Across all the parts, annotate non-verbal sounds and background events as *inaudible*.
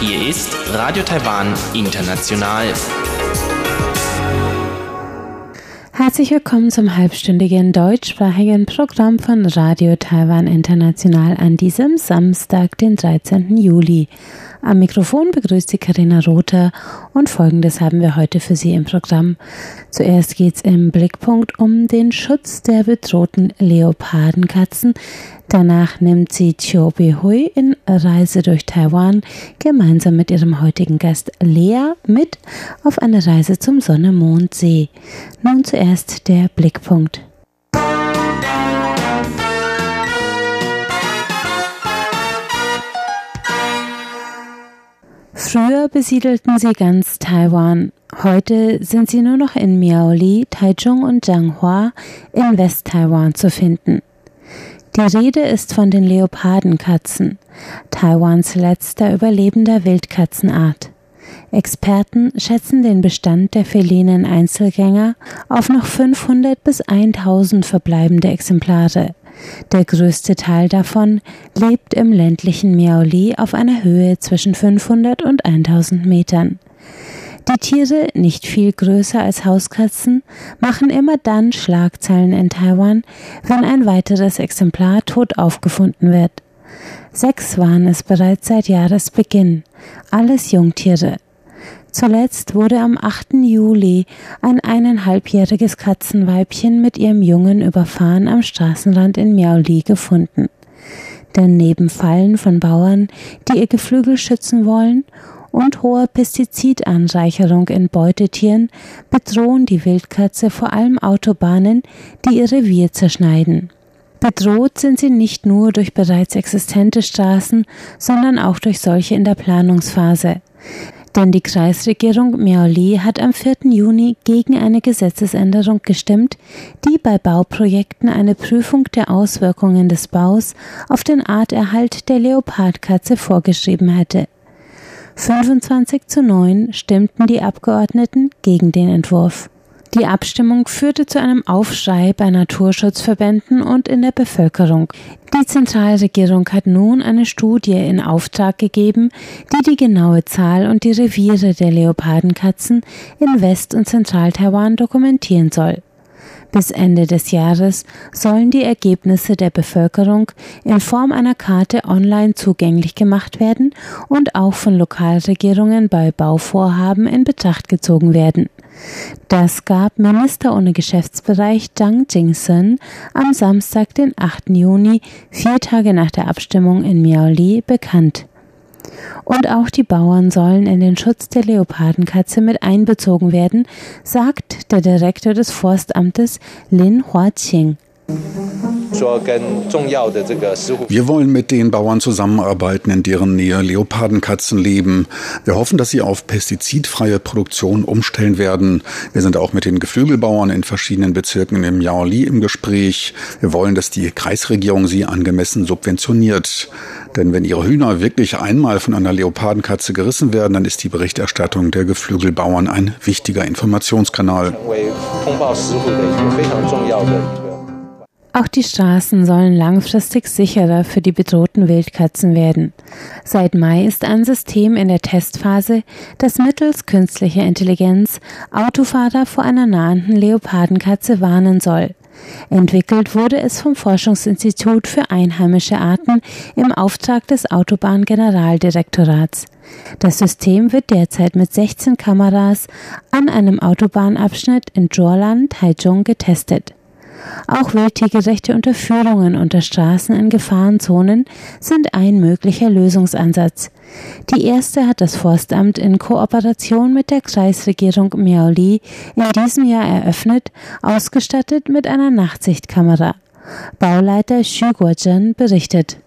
Hier ist Radio Taiwan International. Herzlich willkommen zum halbstündigen deutschsprachigen Programm von Radio Taiwan International an diesem Samstag, den 13. Juli. Am Mikrofon begrüßt Sie Karina Rother und Folgendes haben wir heute für Sie im Programm. Zuerst geht es im Blickpunkt um den Schutz der bedrohten Leopardenkatzen. Danach nimmt sie Chiu Hui in Reise durch Taiwan gemeinsam mit ihrem heutigen Gast Lea mit auf eine Reise zum Sonne-Mond-See. Nun zuerst der Blickpunkt. Früher besiedelten sie ganz Taiwan. Heute sind sie nur noch in Miaoli, Taichung und Jianghua in West-Taiwan zu finden. Die Rede ist von den Leopardenkatzen, Taiwans letzter überlebender Wildkatzenart. Experten schätzen den Bestand der felinen Einzelgänger auf noch 500 bis 1000 verbleibende Exemplare. Der größte Teil davon lebt im ländlichen Miaoli auf einer Höhe zwischen 500 und 1000 Metern. Die Tiere, nicht viel größer als Hauskatzen, machen immer dann Schlagzeilen in Taiwan, wenn ein weiteres Exemplar tot aufgefunden wird. Sechs waren es bereits seit Jahresbeginn, alles Jungtiere. Zuletzt wurde am 8. Juli ein eineinhalbjähriges Katzenweibchen mit ihrem Jungen überfahren am Straßenrand in Miaoli gefunden. Denn neben Fallen von Bauern, die ihr Geflügel schützen wollen, und hoher Pestizidanreicherung in Beutetieren bedrohen die Wildkatze vor allem Autobahnen, die ihr Revier zerschneiden. Bedroht sind sie nicht nur durch bereits existente Straßen, sondern auch durch solche in der Planungsphase. Denn die Kreisregierung Miaoli hat am 4. Juni gegen eine Gesetzesänderung gestimmt, die bei Bauprojekten eine Prüfung der Auswirkungen des Baus auf den Arterhalt der Leopardkatze vorgeschrieben hätte. 25 zu 9 stimmten die Abgeordneten gegen den Entwurf. Die Abstimmung führte zu einem Aufschrei bei Naturschutzverbänden und in der Bevölkerung. Die Zentralregierung hat nun eine Studie in Auftrag gegeben, die die genaue Zahl und die Reviere der Leopardenkatzen in West- und Zentral-Taiwan dokumentieren soll. Bis Ende des Jahres sollen die Ergebnisse der Bevölkerung in Form einer Karte online zugänglich gemacht werden und auch von Lokalregierungen bei Bauvorhaben in Betracht gezogen werden. Das gab Minister ohne Geschäftsbereich Zhang Jingsen am Samstag, den 8. Juni, vier Tage nach der Abstimmung in Miaoli, bekannt. Und auch die Bauern sollen in den Schutz der Leopardenkatze mit einbezogen werden, sagt der Direktor des Forstamtes Lin Huaqing. Wir wollen mit den Bauern zusammenarbeiten, in deren Nähe Leopardenkatzen leben. Wir hoffen, dass sie auf pestizidfreie Produktion umstellen werden. Wir sind auch mit den Geflügelbauern in verschiedenen Bezirken im Yaoli im Gespräch. Wir wollen, dass die Kreisregierung sie angemessen subventioniert. Denn wenn ihre Hühner wirklich einmal von einer Leopardenkatze gerissen werden, dann ist die Berichterstattung der Geflügelbauern ein wichtiger Informationskanal. Auch die Straßen sollen langfristig sicherer für die bedrohten Wildkatzen werden. Seit Mai ist ein System in der Testphase, das mittels künstlicher Intelligenz Autofahrer vor einer nahenden Leopardenkatze warnen soll. Entwickelt wurde es vom Forschungsinstitut für einheimische Arten im Auftrag des Autobahngeneraldirektorats. Das System wird derzeit mit 16 Kameras an einem Autobahnabschnitt in Zhuolan, Taichung getestet. Auch wildtiergerechte Unterführungen unter Straßen in Gefahrenzonen sind ein möglicher Lösungsansatz. Die erste hat das Forstamt in Kooperation mit der Kreisregierung Miaoli in diesem Jahr eröffnet, ausgestattet mit einer Nachtsichtkamera. Bauleiter Xu Guozhen berichtet.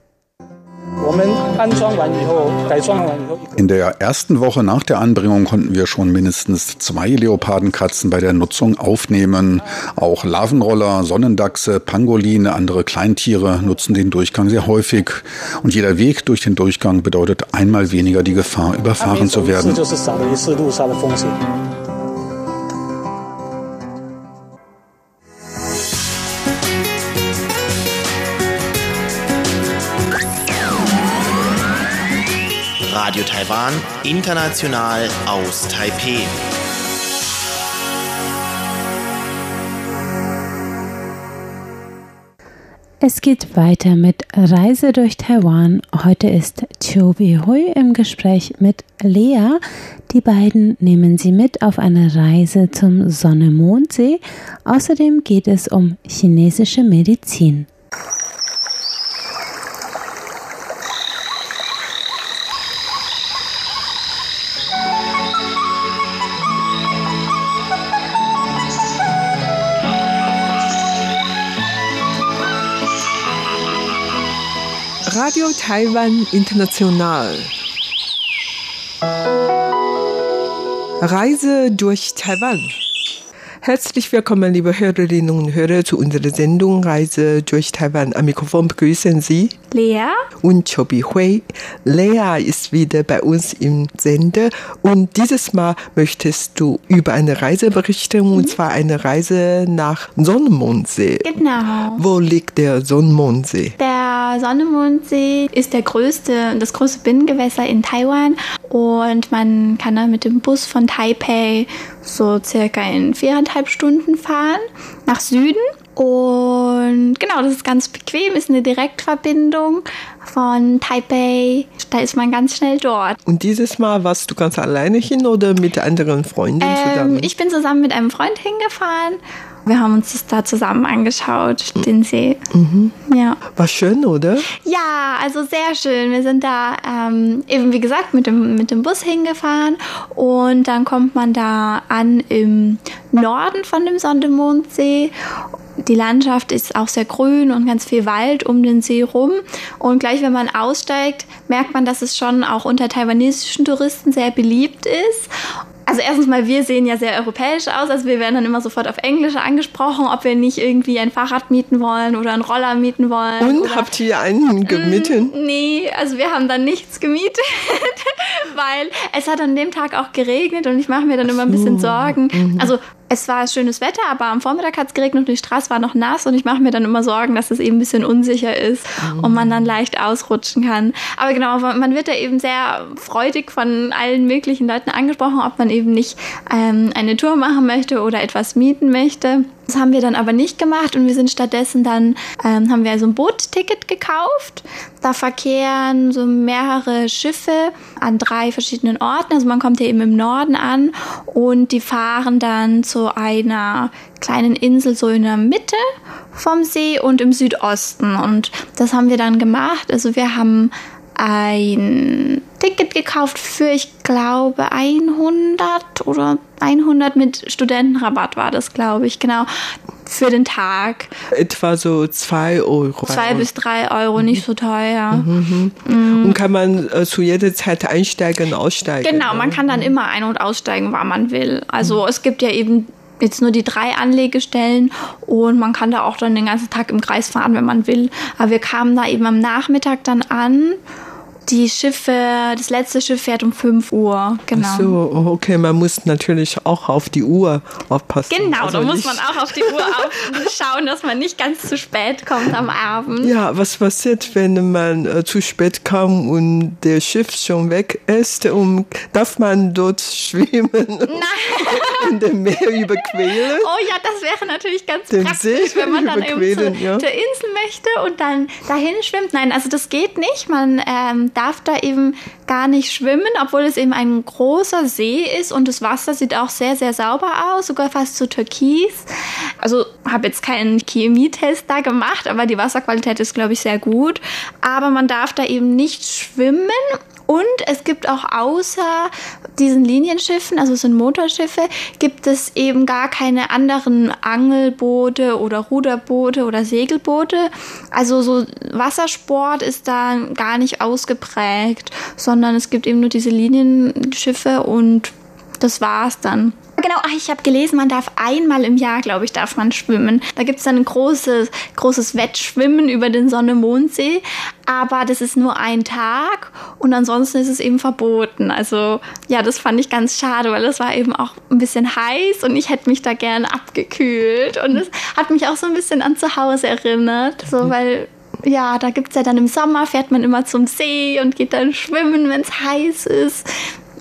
In der ersten Woche nach der Anbringung konnten wir schon mindestens zwei Leopardenkatzen bei der Nutzung aufnehmen. Auch Larvenroller, Sonnendachse, Pangoline, andere Kleintiere nutzen den Durchgang sehr häufig. Und jeder Weg durch den Durchgang bedeutet einmal weniger die Gefahr, überfahren zu werden. Taiwan, international aus Taipeh. Es geht weiter mit Reise durch Taiwan. Heute ist Chobi Hui im Gespräch mit Lea. Die beiden nehmen sie mit auf eine Reise zum Sonne-Mondsee. Außerdem geht es um chinesische Medizin. Radio Taiwan International. Reise durch Taiwan. Herzlich willkommen, liebe Hörerinnen und Hörer, zu unserer Sendung Reise durch Taiwan. Am Mikrofon begrüßen Sie Lea und Chobi Hui. Lea ist wieder bei uns im Sender und dieses Mal möchtest du über eine Reise berichten mhm. und zwar eine Reise nach Sonnenmondsee. Genau. Wo liegt der Sonnenmondsee? Der Sonnenmondsee ist der größte, das größte Binnengewässer in Taiwan und man kann da mit dem Bus von Taipei so circa in viereinhalb Stunden fahren nach Süden. Und genau, das ist ganz bequem, ist eine Direktverbindung von Taipei. Da ist man ganz schnell dort. Und dieses Mal warst du ganz alleine hin oder mit anderen Freunden ähm, zusammen? Ich bin zusammen mit einem Freund hingefahren wir haben uns das da zusammen angeschaut, den See. Mhm. Ja. War schön, oder? Ja, also sehr schön. Wir sind da ähm, eben, wie gesagt, mit dem, mit dem Bus hingefahren und dann kommt man da an im Norden von dem Sondemondsee die Landschaft ist auch sehr grün und ganz viel Wald um den See rum. Und gleich, wenn man aussteigt, merkt man, dass es schon auch unter taiwanesischen Touristen sehr beliebt ist. Also erstens mal, wir sehen ja sehr europäisch aus, also wir werden dann immer sofort auf Englisch angesprochen, ob wir nicht irgendwie ein Fahrrad mieten wollen oder einen Roller mieten wollen. Und oder, habt ihr einen gemietet? Mm, nee, also wir haben dann nichts gemietet, *laughs* weil es hat an dem Tag auch geregnet und ich mache mir dann immer ein bisschen Sorgen. Mhm. Also es war schönes Wetter, aber am Vormittag hat es geregnet und die Straße war noch nass und ich mache mir dann immer Sorgen, dass es eben ein bisschen unsicher ist mhm. und man dann leicht ausrutschen kann. Aber genau, man wird da eben sehr freudig von allen möglichen Leuten angesprochen, ob man eben nicht ähm, eine Tour machen möchte oder etwas mieten möchte. Das haben wir dann aber nicht gemacht und wir sind stattdessen dann, ähm, haben wir also ein Bootticket gekauft. Da verkehren so mehrere Schiffe an drei verschiedenen Orten. Also man kommt hier eben im Norden an und die fahren dann zu einer kleinen Insel so in der Mitte vom See und im Südosten. Und das haben wir dann gemacht. Also wir haben ein Ticket gekauft für, ich glaube, 100 oder 100 mit Studentenrabatt war das, glaube ich, genau, für den Tag. Etwa so 2 Euro. 2 bis 3 Euro, mhm. nicht so teuer. Mhm. Mhm. Und kann man äh, zu jeder Zeit einsteigen und aussteigen? Genau, man kann dann mhm. immer ein- und aussteigen, wann man will. Also mhm. es gibt ja eben jetzt nur die drei Anlegestellen und man kann da auch dann den ganzen Tag im Kreis fahren, wenn man will. Aber wir kamen da eben am Nachmittag dann an die Schiffe, das letzte Schiff fährt um 5 Uhr, genau. Ach so, oh, okay, man muss natürlich auch auf die Uhr aufpassen. Genau, also da muss man auch auf die Uhr *laughs* schauen, dass man nicht ganz zu spät kommt am Abend. Ja, was passiert, wenn man äh, zu spät kommt und der Schiff schon weg ist? Um, darf man dort schwimmen *laughs* Nein. *laughs* und dem Meer überqueren? Oh ja, das wäre natürlich ganz Den praktisch, See wenn man dann eben zu, ja. zur Insel möchte und dann dahin schwimmt. Nein, also das geht nicht. Man ähm, darf da eben gar nicht schwimmen, obwohl es eben ein großer See ist und das Wasser sieht auch sehr, sehr sauber aus, sogar fast zu türkis. Also habe jetzt keinen Chemietest da gemacht, aber die Wasserqualität ist, glaube ich, sehr gut. Aber man darf da eben nicht schwimmen und es gibt auch außer diesen Linienschiffen, also es sind Motorschiffe, gibt es eben gar keine anderen Angelboote oder Ruderboote oder Segelboote. Also so Wassersport ist da gar nicht ausgeprägt, sondern es gibt eben nur diese Linienschiffe und das war's dann. Genau, ach, ich habe gelesen, man darf einmal im Jahr, glaube ich, darf man schwimmen. Da gibt es dann ein großes, großes Wettschwimmen über den Sonne-Mondsee. Aber das ist nur ein Tag und ansonsten ist es eben verboten. Also ja, das fand ich ganz schade, weil es war eben auch ein bisschen heiß und ich hätte mich da gerne abgekühlt. Und es hat mich auch so ein bisschen an zu Hause erinnert, so weil ja, da gibt es ja dann im Sommer, fährt man immer zum See und geht dann schwimmen, wenn es heiß ist.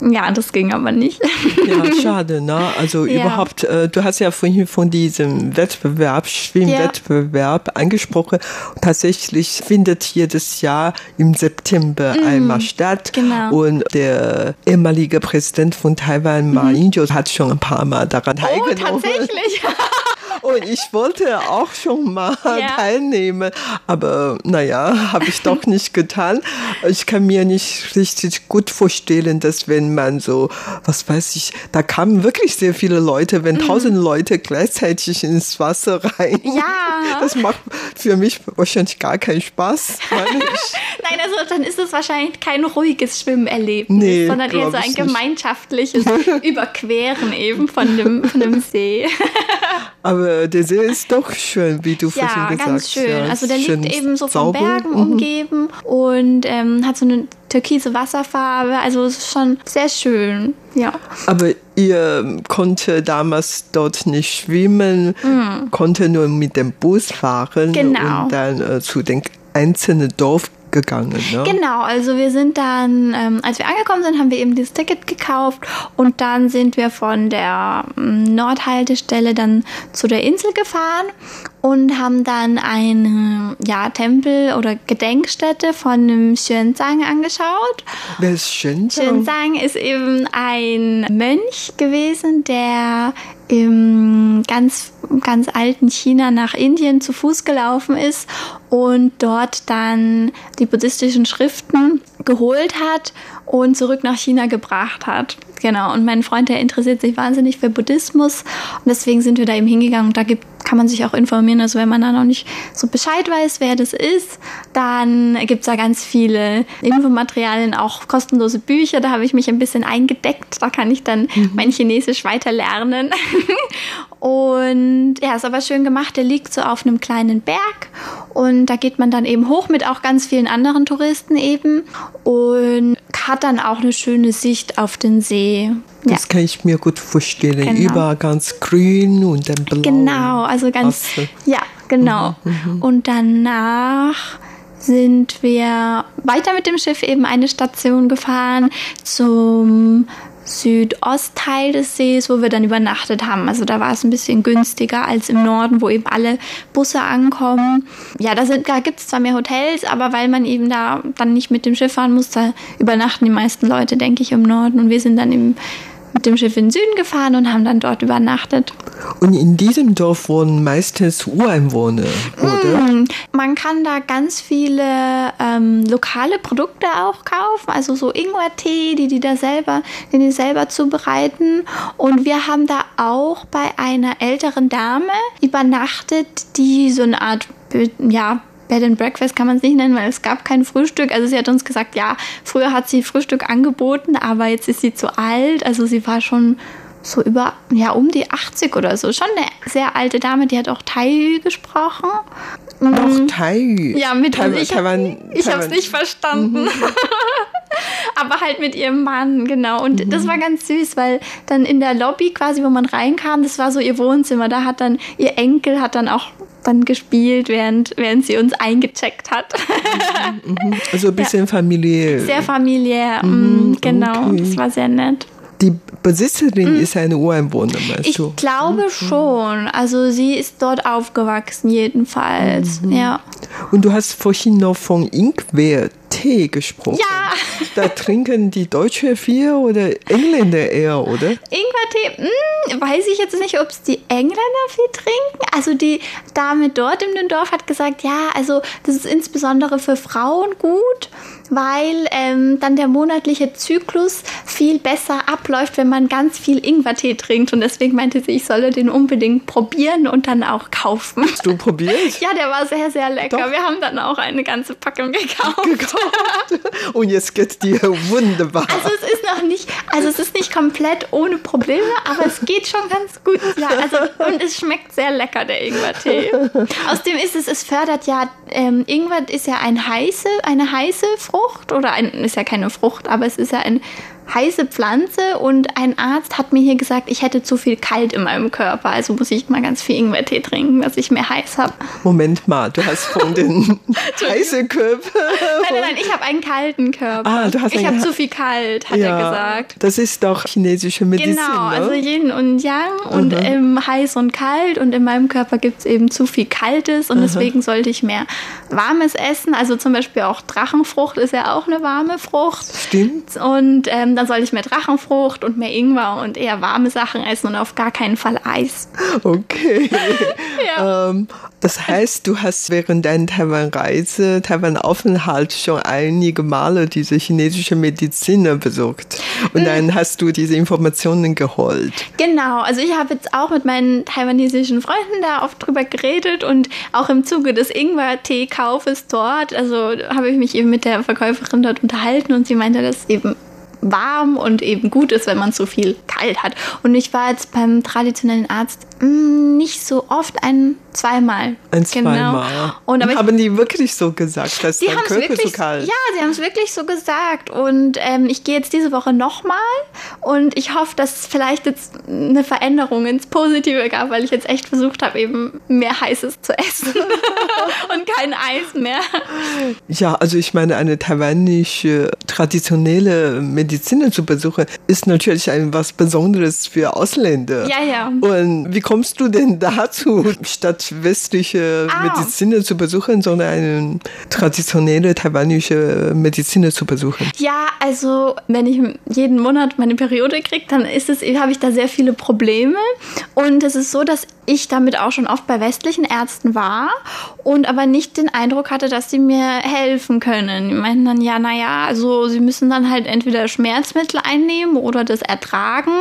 Ja, das ging aber nicht. Ja, schade, ne? Also *laughs* ja. überhaupt, äh, du hast ja vorhin von diesem Wettbewerb, Schwimmwettbewerb ja. angesprochen. Tatsächlich findet jedes Jahr im September mhm. einmal statt. Genau. Und der ehemalige Präsident von Taiwan, Ma mhm. Ying-jeou, hat schon ein paar Mal daran oh, teilgenommen. tatsächlich? *laughs* Und ich wollte auch schon mal ja. teilnehmen, aber naja, habe ich doch nicht getan. Ich kann mir nicht richtig gut vorstellen, dass wenn man so, was weiß ich, da kamen wirklich sehr viele Leute, wenn mhm. tausend. Leute gleichzeitig ins Wasser rein. Ja. Das macht für mich wahrscheinlich gar keinen Spaß. *laughs* Nein, also dann ist es wahrscheinlich kein ruhiges Schwimmerlebnis, nee, sondern eher so ein gemeinschaftliches *laughs* Überqueren eben von dem, von dem See. Aber der See ist doch schön, wie du ja, vorhin gesagt hast. Ja, ganz schön. Also der liegt eben so von Bergen mhm. umgeben und ähm, hat so eine türkise Wasserfarbe. Also es ist schon sehr schön. Ja. Aber ihr konnte damals dort nicht schwimmen, mhm. konnte nur mit dem Bus fahren genau. und dann äh, zu den einzelnen Dorf gegangen. Ne? Genau, also wir sind dann, ähm, als wir angekommen sind, haben wir eben dieses Ticket gekauft und dann sind wir von der ähm, Nordhaltestelle dann zu der Insel gefahren und haben dann eine ja, Tempel- oder Gedenkstätte von einem Xuanzang angeschaut. Wer ist Xuanzang? Xuanzang ist eben ein Mönch gewesen, der im ganz, ganz alten China nach Indien zu Fuß gelaufen ist und dort dann die buddhistischen Schriften geholt hat und zurück nach China gebracht hat. Genau, und mein Freund, der interessiert sich wahnsinnig für Buddhismus und deswegen sind wir da eben hingegangen und da gibt, kann man sich auch informieren. Also wenn man da noch nicht so Bescheid weiß, wer das ist, dann gibt es da ganz viele Infomaterialien, auch kostenlose Bücher. Da habe ich mich ein bisschen eingedeckt. Da kann ich dann mhm. mein Chinesisch weiter lernen. *laughs* und ja, ist aber schön gemacht. Der liegt so auf einem kleinen Berg und da geht man dann eben hoch mit auch ganz vielen anderen Touristen eben und hat dann auch eine schöne Sicht auf den See. Das ja. kann ich mir gut vorstellen. Genau. Über ganz grün und dann blau. Genau, also ganz, Wasser. ja, genau. Mhm, mhm, und danach sind wir weiter mit dem Schiff eben eine Station gefahren zum Südostteil des Sees, wo wir dann übernachtet haben. Also da war es ein bisschen günstiger als im Norden, wo eben alle Busse ankommen. Ja, da, da gibt es zwar mehr Hotels, aber weil man eben da dann nicht mit dem Schiff fahren muss, da übernachten die meisten Leute, denke ich, im Norden. Und wir sind dann im mit dem Schiff in den Süden gefahren und haben dann dort übernachtet. Und in diesem Dorf wohnen meistens Ureinwohner, oder? Mm, man kann da ganz viele ähm, lokale Produkte auch kaufen, also so Ingwertee, die die da selber, die die selber zubereiten. Und wir haben da auch bei einer älteren Dame übernachtet, die so eine Art ja, Bed and Breakfast kann man es nicht nennen, weil es gab kein Frühstück. Also sie hat uns gesagt, ja, früher hat sie Frühstück angeboten, aber jetzt ist sie zu alt. Also sie war schon so über, ja, um die 80 oder so. Schon eine sehr alte Dame, die hat auch Thai gesprochen. Auch mhm. Thai? Ja, mit Taiwan, ich habe es nicht verstanden. Mhm. *laughs* *laughs* Aber halt mit ihrem Mann, genau. Und mhm. das war ganz süß, weil dann in der Lobby quasi, wo man reinkam, das war so ihr Wohnzimmer. Da hat dann ihr Enkel hat dann auch dann gespielt, während, während sie uns eingecheckt hat. Mhm, mhm. *laughs* also ein bisschen ja. familiär. Sehr familiär, mhm, mm, genau. Okay. Das war sehr nett. Die Besitzerin mhm. ist eine Ureinwohner, meinst ich du? Ich glaube mhm. schon. Also sie ist dort aufgewachsen, jedenfalls. Mhm. Ja. Und du hast vorhin noch von Ingwer Tee gesprochen. Ja. *laughs* Da trinken die Deutsche viel oder Engländer eher, oder? Ingwertee, hm, weiß ich jetzt nicht, ob es die Engländer viel trinken. Also die Dame dort in dem Dorf hat gesagt, ja, also das ist insbesondere für Frauen gut, weil ähm, dann der monatliche Zyklus viel besser abläuft, wenn man ganz viel Ingwertee trinkt. Und deswegen meinte sie, ich solle den unbedingt probieren und dann auch kaufen. Hast du probiert? *laughs* Ja, der war sehr, sehr lecker. Doch. Wir haben dann auch eine ganze Packung gekauft. gekauft. *laughs* Und jetzt geht dir wunderbar. Also es ist noch nicht, also es ist nicht komplett ohne Probleme, aber es geht schon ganz gut. Ja, also und es schmeckt sehr lecker, der Ingwertee. Außerdem ist es, es fördert ja, ähm, Ingwer ist ja ein heiße, eine heiße Frucht oder ein, ist ja keine Frucht, aber es ist ja ein heiße Pflanze und ein Arzt hat mir hier gesagt, ich hätte zu viel kalt in meinem Körper. Also muss ich mal ganz viel Ingwertee trinken, dass ich mehr heiß habe. Moment mal, du hast von den *laughs* *laughs* heißen Körper. Nein, nein, nein, ich habe einen kalten Körper. Ah, du hast ich habe zu viel kalt, hat ja, er gesagt. Das ist doch chinesische Medizin. Genau, ne? also Yin und Yang und ähm, heiß und kalt und in meinem Körper gibt es eben zu viel Kaltes und Aha. deswegen sollte ich mehr Warmes essen. Also zum Beispiel auch Drachenfrucht ist ja auch eine warme Frucht. Stimmt. Und ähm, dann sollte ich mehr Drachenfrucht und mehr Ingwer und eher warme Sachen essen und auf gar keinen Fall Eis. Okay. *laughs* ja. ähm, das heißt, du hast während deiner Taiwan-Reise, Taiwan-Aufenthalt schon einige Male diese chinesische Medizin besucht. Und mhm. dann hast du diese Informationen geholt. Genau, also ich habe jetzt auch mit meinen taiwanesischen Freunden da oft drüber geredet und auch im Zuge des Ingwer-Tee-Kaufes dort, also habe ich mich eben mit der Verkäuferin dort unterhalten und sie meinte, dass eben warm und eben gut ist, wenn man zu viel kalt hat. Und ich war jetzt beim traditionellen Arzt nicht so oft, ein zweimal. Ein zweimal. Genau. Und, aber haben die wirklich so gesagt, dass dein Körper wirklich, so kalt? Ja, sie haben es wirklich so gesagt. Und ähm, ich gehe jetzt diese Woche nochmal und ich hoffe, dass es vielleicht jetzt eine Veränderung ins Positive gab, weil ich jetzt echt versucht habe, eben mehr Heißes zu essen *laughs* und kein Eis mehr. Ja, also ich meine, eine taiwanische traditionelle Medizin zu besuchen, ist natürlich ein was Besonderes für Ausländer. Ja, ja. Und wie kommst du denn dazu, statt westliche ah. Medizin zu besuchen, sondern eine traditionelle taiwanische Medizin zu besuchen? Ja, also wenn ich jeden Monat meine Periode kriege, dann ist es, habe ich da sehr viele Probleme. Und es ist so, dass ich damit auch schon oft bei westlichen Ärzten war und aber nicht den Eindruck hatte, dass sie mir helfen können. Die meinten dann, ja, naja, also sie müssen dann halt entweder Schmerzmittel einnehmen oder das ertragen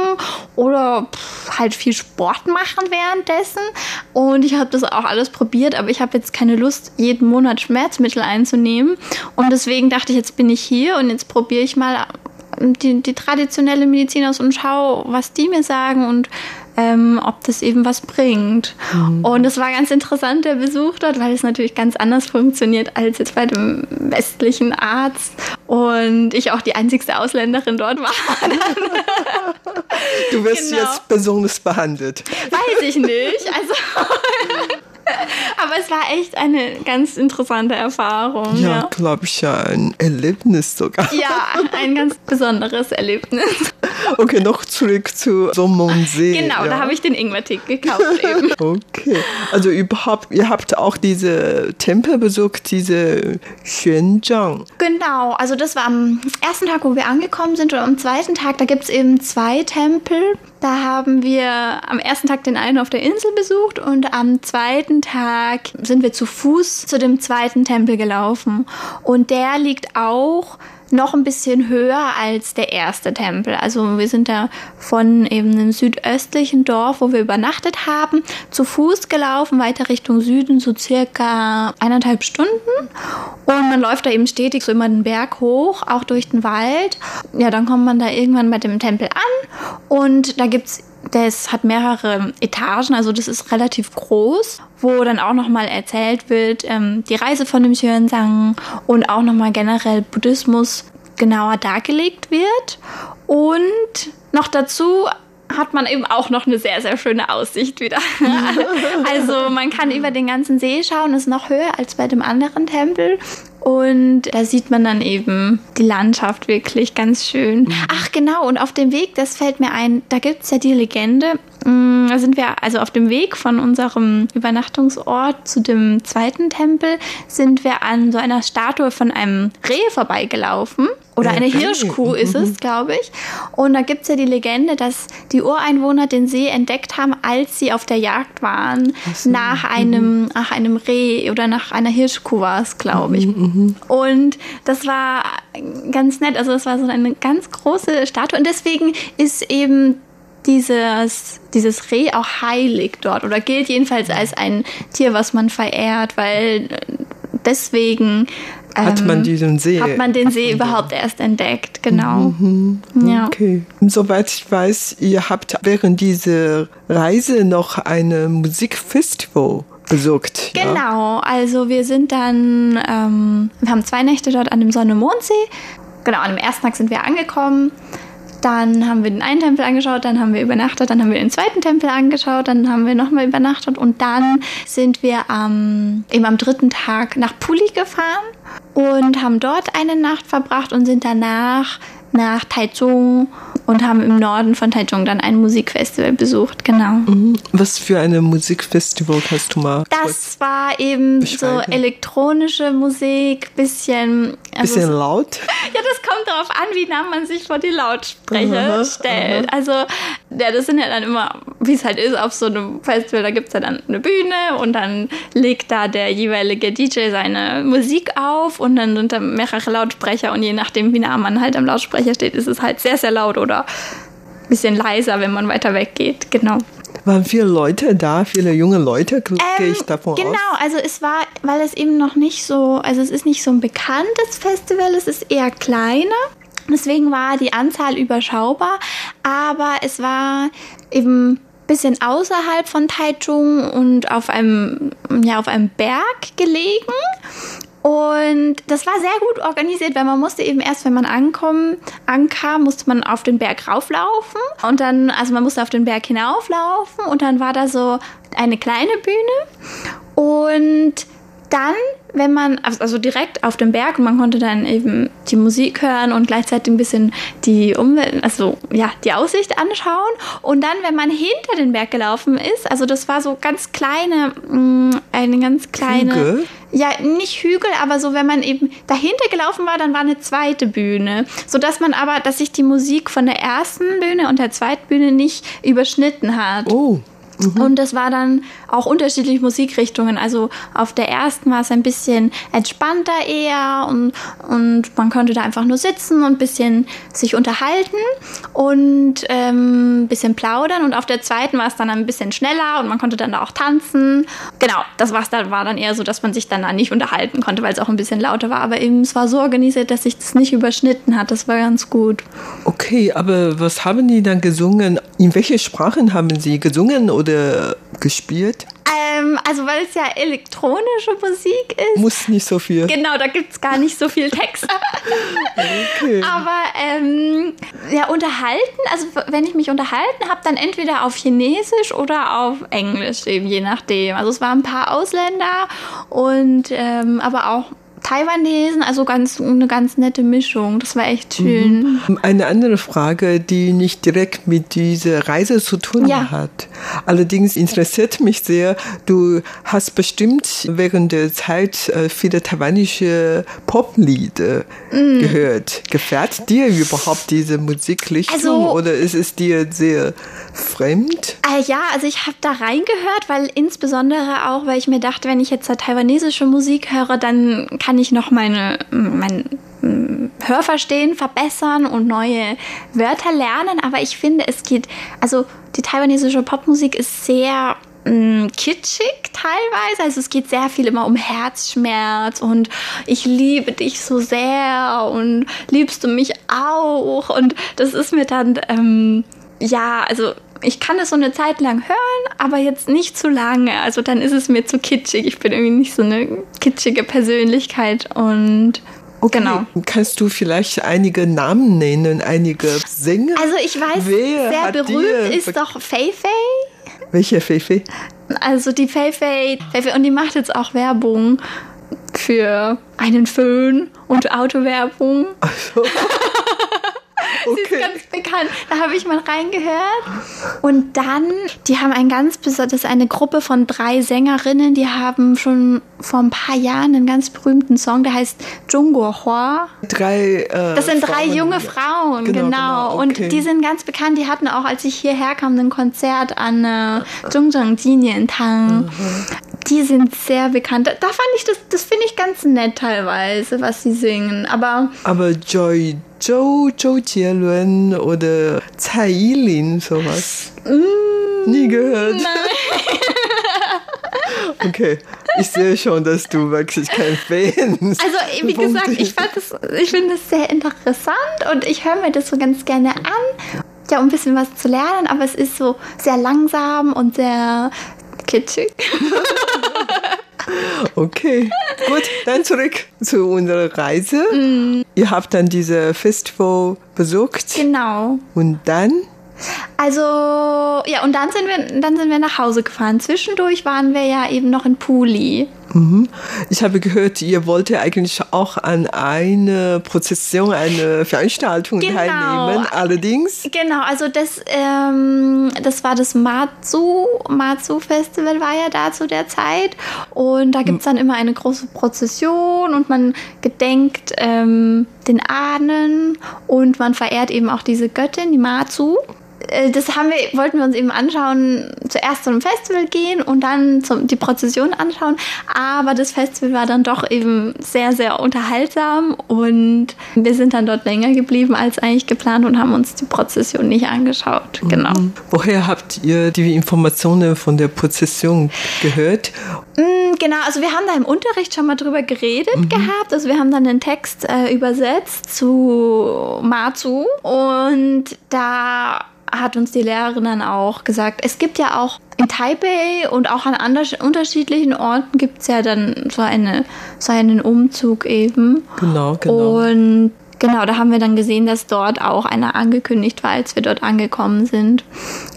oder pff, halt viel Sport machen währenddessen. Und ich habe das auch alles probiert, aber ich habe jetzt keine Lust, jeden Monat Schmerzmittel einzunehmen. Und deswegen dachte ich, jetzt bin ich hier und jetzt probiere ich mal die, die traditionelle Medizin aus und schau, was die mir sagen und ähm, ob das eben was bringt. Mhm. Und es war ganz interessant, der Besuch dort, weil es natürlich ganz anders funktioniert als jetzt bei dem westlichen Arzt. Und ich auch die einzigste Ausländerin dort war. du wirst genau. jetzt besonders behandelt. Weiß ich nicht. Also. *laughs* *laughs* Aber es war echt eine ganz interessante Erfahrung. Ja, ja. glaube ich ja, ein Erlebnis sogar. Ja, ein ganz besonderes Erlebnis. *laughs* Okay, noch zurück zu Sommonsee. Genau, ja. da habe ich den Ingwertee gekauft eben. *laughs* Okay, also überhaupt, ihr habt auch diese Tempel besucht, diese Xuanzhang. Genau, also das war am ersten Tag, wo wir angekommen sind und am zweiten Tag, da gibt es eben zwei Tempel. Da haben wir am ersten Tag den einen auf der Insel besucht und am zweiten Tag sind wir zu Fuß zu dem zweiten Tempel gelaufen. Und der liegt auch noch ein bisschen höher als der erste Tempel. Also wir sind da von eben einem südöstlichen Dorf, wo wir übernachtet haben, zu Fuß gelaufen, weiter Richtung Süden, so circa eineinhalb Stunden. Und man läuft da eben stetig so immer den Berg hoch, auch durch den Wald. Ja, dann kommt man da irgendwann bei dem Tempel an und da gibt's das hat mehrere Etagen, also das ist relativ groß, wo dann auch nochmal erzählt wird, ähm, die Reise von dem Xuanzang und auch nochmal generell Buddhismus genauer dargelegt wird. Und noch dazu hat man eben auch noch eine sehr, sehr schöne Aussicht wieder. *laughs* also man kann über den ganzen See schauen, ist noch höher als bei dem anderen Tempel. Und da sieht man dann eben die Landschaft wirklich ganz schön. Mhm. Ach genau, und auf dem Weg, das fällt mir ein, da gibt es ja die Legende, mm, da sind wir also auf dem Weg von unserem Übernachtungsort zu dem zweiten Tempel, sind wir an so einer Statue von einem Reh vorbeigelaufen. Oder eine Hirschkuh ist es, mhm. glaube ich. Und da gibt es ja die Legende, dass die Ureinwohner den See entdeckt haben, als sie auf der Jagd waren, so. nach, einem, nach einem Reh oder nach einer Hirschkuh war es, glaube ich. Mhm. Und das war ganz nett. Also es war so eine ganz große Statue. Und deswegen ist eben dieses, dieses Reh auch heilig dort oder gilt jedenfalls als ein Tier, was man verehrt, weil deswegen hat man ähm, diesen See? Hat man den See überhaupt erst entdeckt, genau. Mhm. Ja. Okay. Soweit ich weiß, ihr habt während dieser Reise noch eine Musikfestival besucht. Genau, ja? also wir sind dann, ähm, wir haben zwei Nächte dort an dem Sonne-Mondsee. Genau, an dem ersten Tag sind wir angekommen Dann haben wir den einen Tempel angeschaut, dann haben wir übernachtet, dann haben wir den zweiten Tempel angeschaut, dann haben wir nochmal übernachtet und dann sind wir ähm, eben am dritten Tag nach Puli gefahren und haben dort eine Nacht verbracht und sind danach nach Taichung und haben im Norden von Taichung dann ein Musikfestival besucht, genau. Mhm. Was für ein Musikfestival hast du mal? Das war eben so elektronische Musik, bisschen. Also bisschen laut? *laughs* Ja, das kommt darauf an, wie nah man sich vor die Lautsprecher aha, stellt. Aha. Also, ja, das sind ja dann immer, wie es halt ist, auf so einem Festival, da gibt es ja dann eine Bühne und dann legt da der jeweilige DJ seine Musik auf und dann sind da mehrere Lautsprecher und je nachdem, wie nah man halt am Lautsprecher steht, ist es halt sehr, sehr laut oder ein bisschen leiser, wenn man weiter weggeht. Genau. Waren viele Leute da, viele junge Leute, gehe ähm, ich davon genau, aus? Genau, also es war, weil es eben noch nicht so, also es ist nicht so ein bekanntes Festival, es ist eher kleiner. Deswegen war die Anzahl überschaubar, aber es war eben ein bisschen außerhalb von Taichung und auf einem, ja, auf einem Berg gelegen. Und das war sehr gut organisiert, weil man musste eben erst, wenn man ankommen, ankam, musste man auf den Berg rauflaufen. Und dann, also man musste auf den Berg hinauflaufen und dann war da so eine kleine Bühne. Und dann, wenn man, also direkt auf dem Berg, man konnte dann eben die Musik hören und gleichzeitig ein bisschen die Umwelt, also ja, die Aussicht anschauen. Und dann, wenn man hinter den Berg gelaufen ist, also das war so ganz kleine, mm, eine ganz kleine. Hügel? Ja, nicht Hügel, aber so, wenn man eben dahinter gelaufen war, dann war eine zweite Bühne. Sodass man aber, dass sich die Musik von der ersten Bühne und der zweiten Bühne nicht überschnitten hat. Oh. Mhm. Und das war dann auch unterschiedliche Musikrichtungen. Also auf der ersten war es ein bisschen entspannter eher und, und man konnte da einfach nur sitzen und ein bisschen sich unterhalten und ähm, ein bisschen plaudern. Und auf der zweiten war es dann ein bisschen schneller und man konnte dann da auch tanzen. Genau, das war's dann, war dann eher so, dass man sich dann da nicht unterhalten konnte, weil es auch ein bisschen lauter war. Aber eben es war so organisiert, dass sich das nicht überschnitten hat. Das war ganz gut. Okay, aber was haben die dann gesungen? In welche Sprachen haben sie gesungen oder Lieder gespielt? Ähm, also weil es ja elektronische Musik ist. Muss nicht so viel. Genau, da gibt es gar nicht so viel Text. okay. Aber ähm, ja, unterhalten, also wenn ich mich unterhalten habe, dann entweder auf Chinesisch oder auf Englisch, eben je nachdem. Also es waren ein paar Ausländer und ähm, aber auch Taiwanesen, also ganz eine ganz nette Mischung. Das war echt schön. Mhm. Eine andere Frage, die nicht direkt mit dieser Reise zu tun ja. hat. Allerdings interessiert mich sehr, du hast bestimmt während der Zeit äh, viele taiwanische Poplieder mhm. gehört. Gefällt dir überhaupt diese Musikrichtung also, oder ist es dir sehr fremd? Äh, ja, also ich habe da reingehört, weil insbesondere auch, weil ich mir dachte, wenn ich jetzt taiwanesische Musik höre, dann kann ich noch meine, mein Hörverstehen verbessern und neue Wörter lernen. Aber ich finde, es geht, also die taiwanesische Popmusik ist sehr kitschig teilweise. Also es geht sehr viel immer um Herzschmerz und ich liebe dich so sehr und liebst du mich auch. Und das ist mir dann, ähm, ja, also ich kann es so eine Zeit lang hören, aber jetzt nicht zu lange. Also dann ist es mir zu kitschig. Ich bin irgendwie nicht so eine kitschige Persönlichkeit und Okay. Genau. Kannst du vielleicht einige Namen nennen, einige Sänger? Also ich weiß, Wer sehr berühmt ist doch Fei Fei. Welche Fei Fei? Also die Fei Fei. Und die macht jetzt auch Werbung für einen Föhn und Autowerbung. Ach so. *laughs* Okay. Sie ist ganz bekannt. Da habe ich mal reingehört. Und dann, die haben ein ganz besonderes, eine Gruppe von drei Sängerinnen, die haben schon vor ein paar Jahren einen ganz berühmten Song, der heißt Zhongguo Hua. Drei. Äh, das sind drei Frauen. junge Frauen, genau. genau. genau okay. Und die sind ganz bekannt. Die hatten auch, als ich hierher kam, ein Konzert an äh, Zhongzheng Jinientang. Mhm. Die sind sehr bekannt. Da fand ich das, das finde ich ganz nett teilweise, was sie singen. Aber. Aber Joy Zhou, Zhou Jielun oder Tsai Yilin, sowas. Mm, Nie gehört. Nein. *laughs* okay, ich sehe schon, dass du wirklich kein Fan bist. Also, wie gesagt, ich, ich finde es sehr interessant und ich höre mir das so ganz gerne an. Ja, um ein bisschen was zu lernen, aber es ist so sehr langsam und sehr kitschig. *laughs* Okay, gut, dann zurück zu unserer Reise. Mm. Ihr habt dann diese Festival besucht. Genau. Und dann? Also, ja, und dann sind wir, dann sind wir nach Hause gefahren. Zwischendurch waren wir ja eben noch in Puli. Mhm. Ich habe gehört, ihr wollt eigentlich auch an einer Prozession, eine Veranstaltung genau. teilnehmen. Allerdings. Genau, also das, ähm, das war das Matsu. Matsu Festival war ja da zu der Zeit. Und da gibt es dann immer eine große Prozession und man gedenkt ähm, den Ahnen und man verehrt eben auch diese Göttin, die Matsu. Äh, das haben wir, wollten wir uns eben anschauen, zuerst zum Festival gehen und dann zum, die Prozession anschauen. Aber das Festival war dann doch eben sehr, sehr unterhaltsam und wir sind dann dort länger geblieben als eigentlich geplant und haben uns die Prozession nicht angeschaut. Genau. Mhm. Woher habt ihr die Informationen von der Prozession gehört? Mhm, genau, also wir haben da im Unterricht schon mal drüber geredet mhm. gehabt. Also wir haben dann den Text äh, übersetzt zu Matsu und da hat uns die Lehrerin dann auch gesagt, es gibt ja auch in Taipei und auch an anderen unterschiedlichen Orten gibt es ja dann so, eine, so einen Umzug eben. Genau, genau. Und genau, da haben wir dann gesehen, dass dort auch einer angekündigt war, als wir dort angekommen sind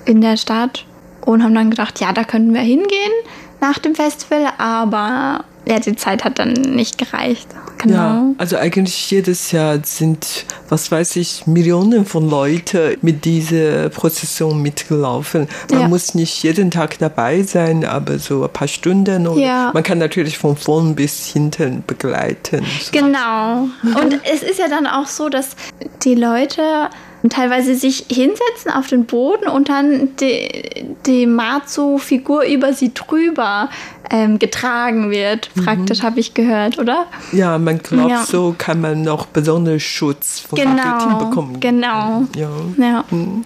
in der Stadt. Und haben dann gedacht, ja, da könnten wir hingehen nach dem Festival, aber ja, die Zeit hat dann nicht gereicht. Genau. Ja, also eigentlich jedes Jahr sind, was weiß ich, Millionen von Leuten mit dieser Prozession mitgelaufen. Man ja. muss nicht jeden Tag dabei sein, aber so ein paar Stunden. Oder ja. Man kann natürlich von vorn bis hinten begleiten. So. Genau. Und es ist ja dann auch so, dass die Leute teilweise sich hinsetzen auf den Boden und dann die, die Matsu-Figur über sie drüber ähm, getragen wird. Mhm. Praktisch habe ich gehört, oder? Ja, man glaubt, ja. so kann man noch besonderen Schutz von genau, bekommen. Genau. Ja. ja. Mhm.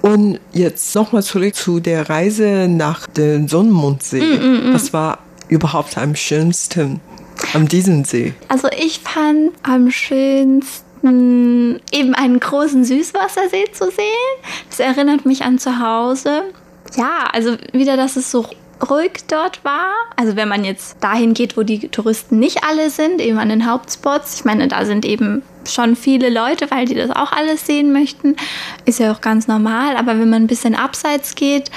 Und jetzt nochmal zurück zu der Reise nach dem Sonnenmundsee. Mm, mm, mm. Was war überhaupt am schönsten an diesem See? Also ich fand am schönsten eben einen großen Süßwassersee zu sehen. Das erinnert mich an zu Hause. Ja, also wieder, dass es so ruhig dort war. Also wenn man jetzt dahin geht, wo die Touristen nicht alle sind, eben an den Hauptspots. Ich meine, da sind eben schon viele Leute, weil die das auch alles sehen möchten. Ist ja auch ganz normal. Aber wenn man ein bisschen abseits geht,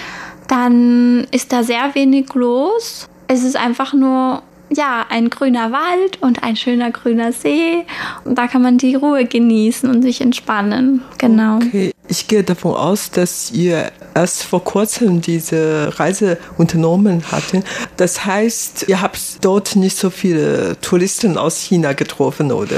dann ist da sehr wenig los. Es ist einfach nur ja, ein grüner Wald und ein schöner grüner See. Und da kann man die Ruhe genießen und sich entspannen. Genau. Okay. Ich gehe davon aus, dass ihr erst vor kurzem diese Reise unternommen hattet. Das heißt, ihr habt dort nicht so viele Touristen aus China getroffen, oder?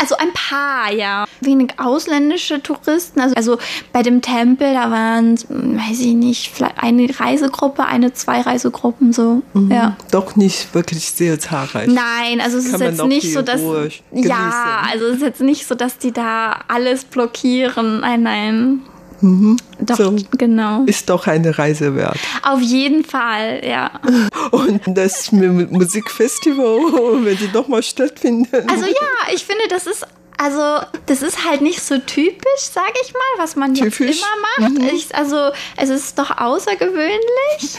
Also ein paar, ja. Wenig ausländische Touristen. Also, also bei dem Tempel, da waren, weiß ich nicht, vielleicht eine Reisegruppe, eine, zwei Reisegruppen so. Mhm. Ja. Doch nicht wirklich sehr zahlreich. Nein, also es Kann ist jetzt nicht so, dass. Ja, also es ist jetzt nicht so, dass die da alles blockieren. Nein, nein. Mhm. Doch, so genau. Ist doch eine Reise wert. Auf jeden Fall, ja. Und das Musikfestival, *laughs* wenn die nochmal stattfinden. Also ja, ich finde, das ist also das ist halt nicht so typisch, sage ich mal, was man typisch. jetzt immer macht. Mhm. Ich, also es ist doch außergewöhnlich.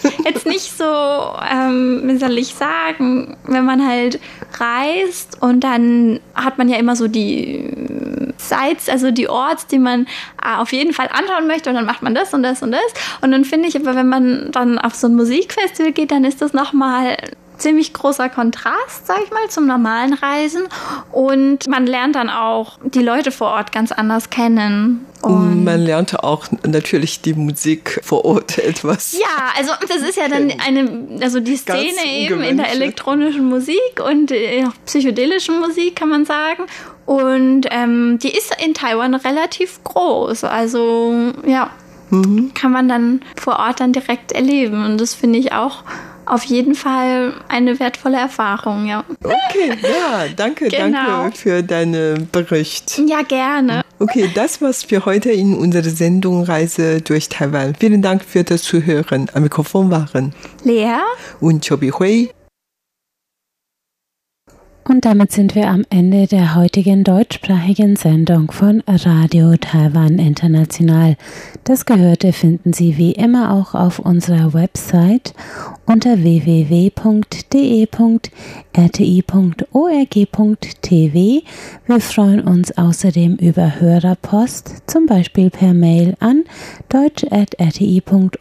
*laughs* jetzt nicht so, ähm, wie soll ich sagen, wenn man halt reist und dann hat man ja immer so die Sites, also die Orts, die man äh, auf jeden Fall anschauen möchte und dann macht man das und das und das. Und dann finde ich aber, wenn man dann auf so ein Musikfestival geht, dann ist das nochmal ziemlich großer Kontrast, sag ich mal, zum normalen Reisen. Und man lernt dann auch die Leute vor Ort ganz anders kennen. Und man lernte auch natürlich die Musik vor Ort *laughs* etwas. Ja, also das ist ja dann eine, also die Szene eben in der elektronischen Musik und äh, psychedelischen Musik, kann man sagen. Und ähm, die ist in Taiwan relativ groß. Also ja, mhm. kann man dann vor Ort dann direkt erleben. Und das finde ich auch auf jeden Fall eine wertvolle Erfahrung, ja. Okay, ja, danke, *laughs* genau. danke für deinen Bericht. Ja, gerne. Okay, das war's für heute in unserer Sendung Reise durch Taiwan. Vielen Dank für das Zuhören. Am Mikrofon waren Lea und Chobi Hui. Und damit sind wir am Ende der heutigen deutschsprachigen Sendung von Radio Taiwan International. Das Gehörte finden Sie wie immer auch auf unserer Website unter www.de.rti.org.tv. Wir freuen uns außerdem über Hörerpost, zum Beispiel per Mail an deutsch.rti.org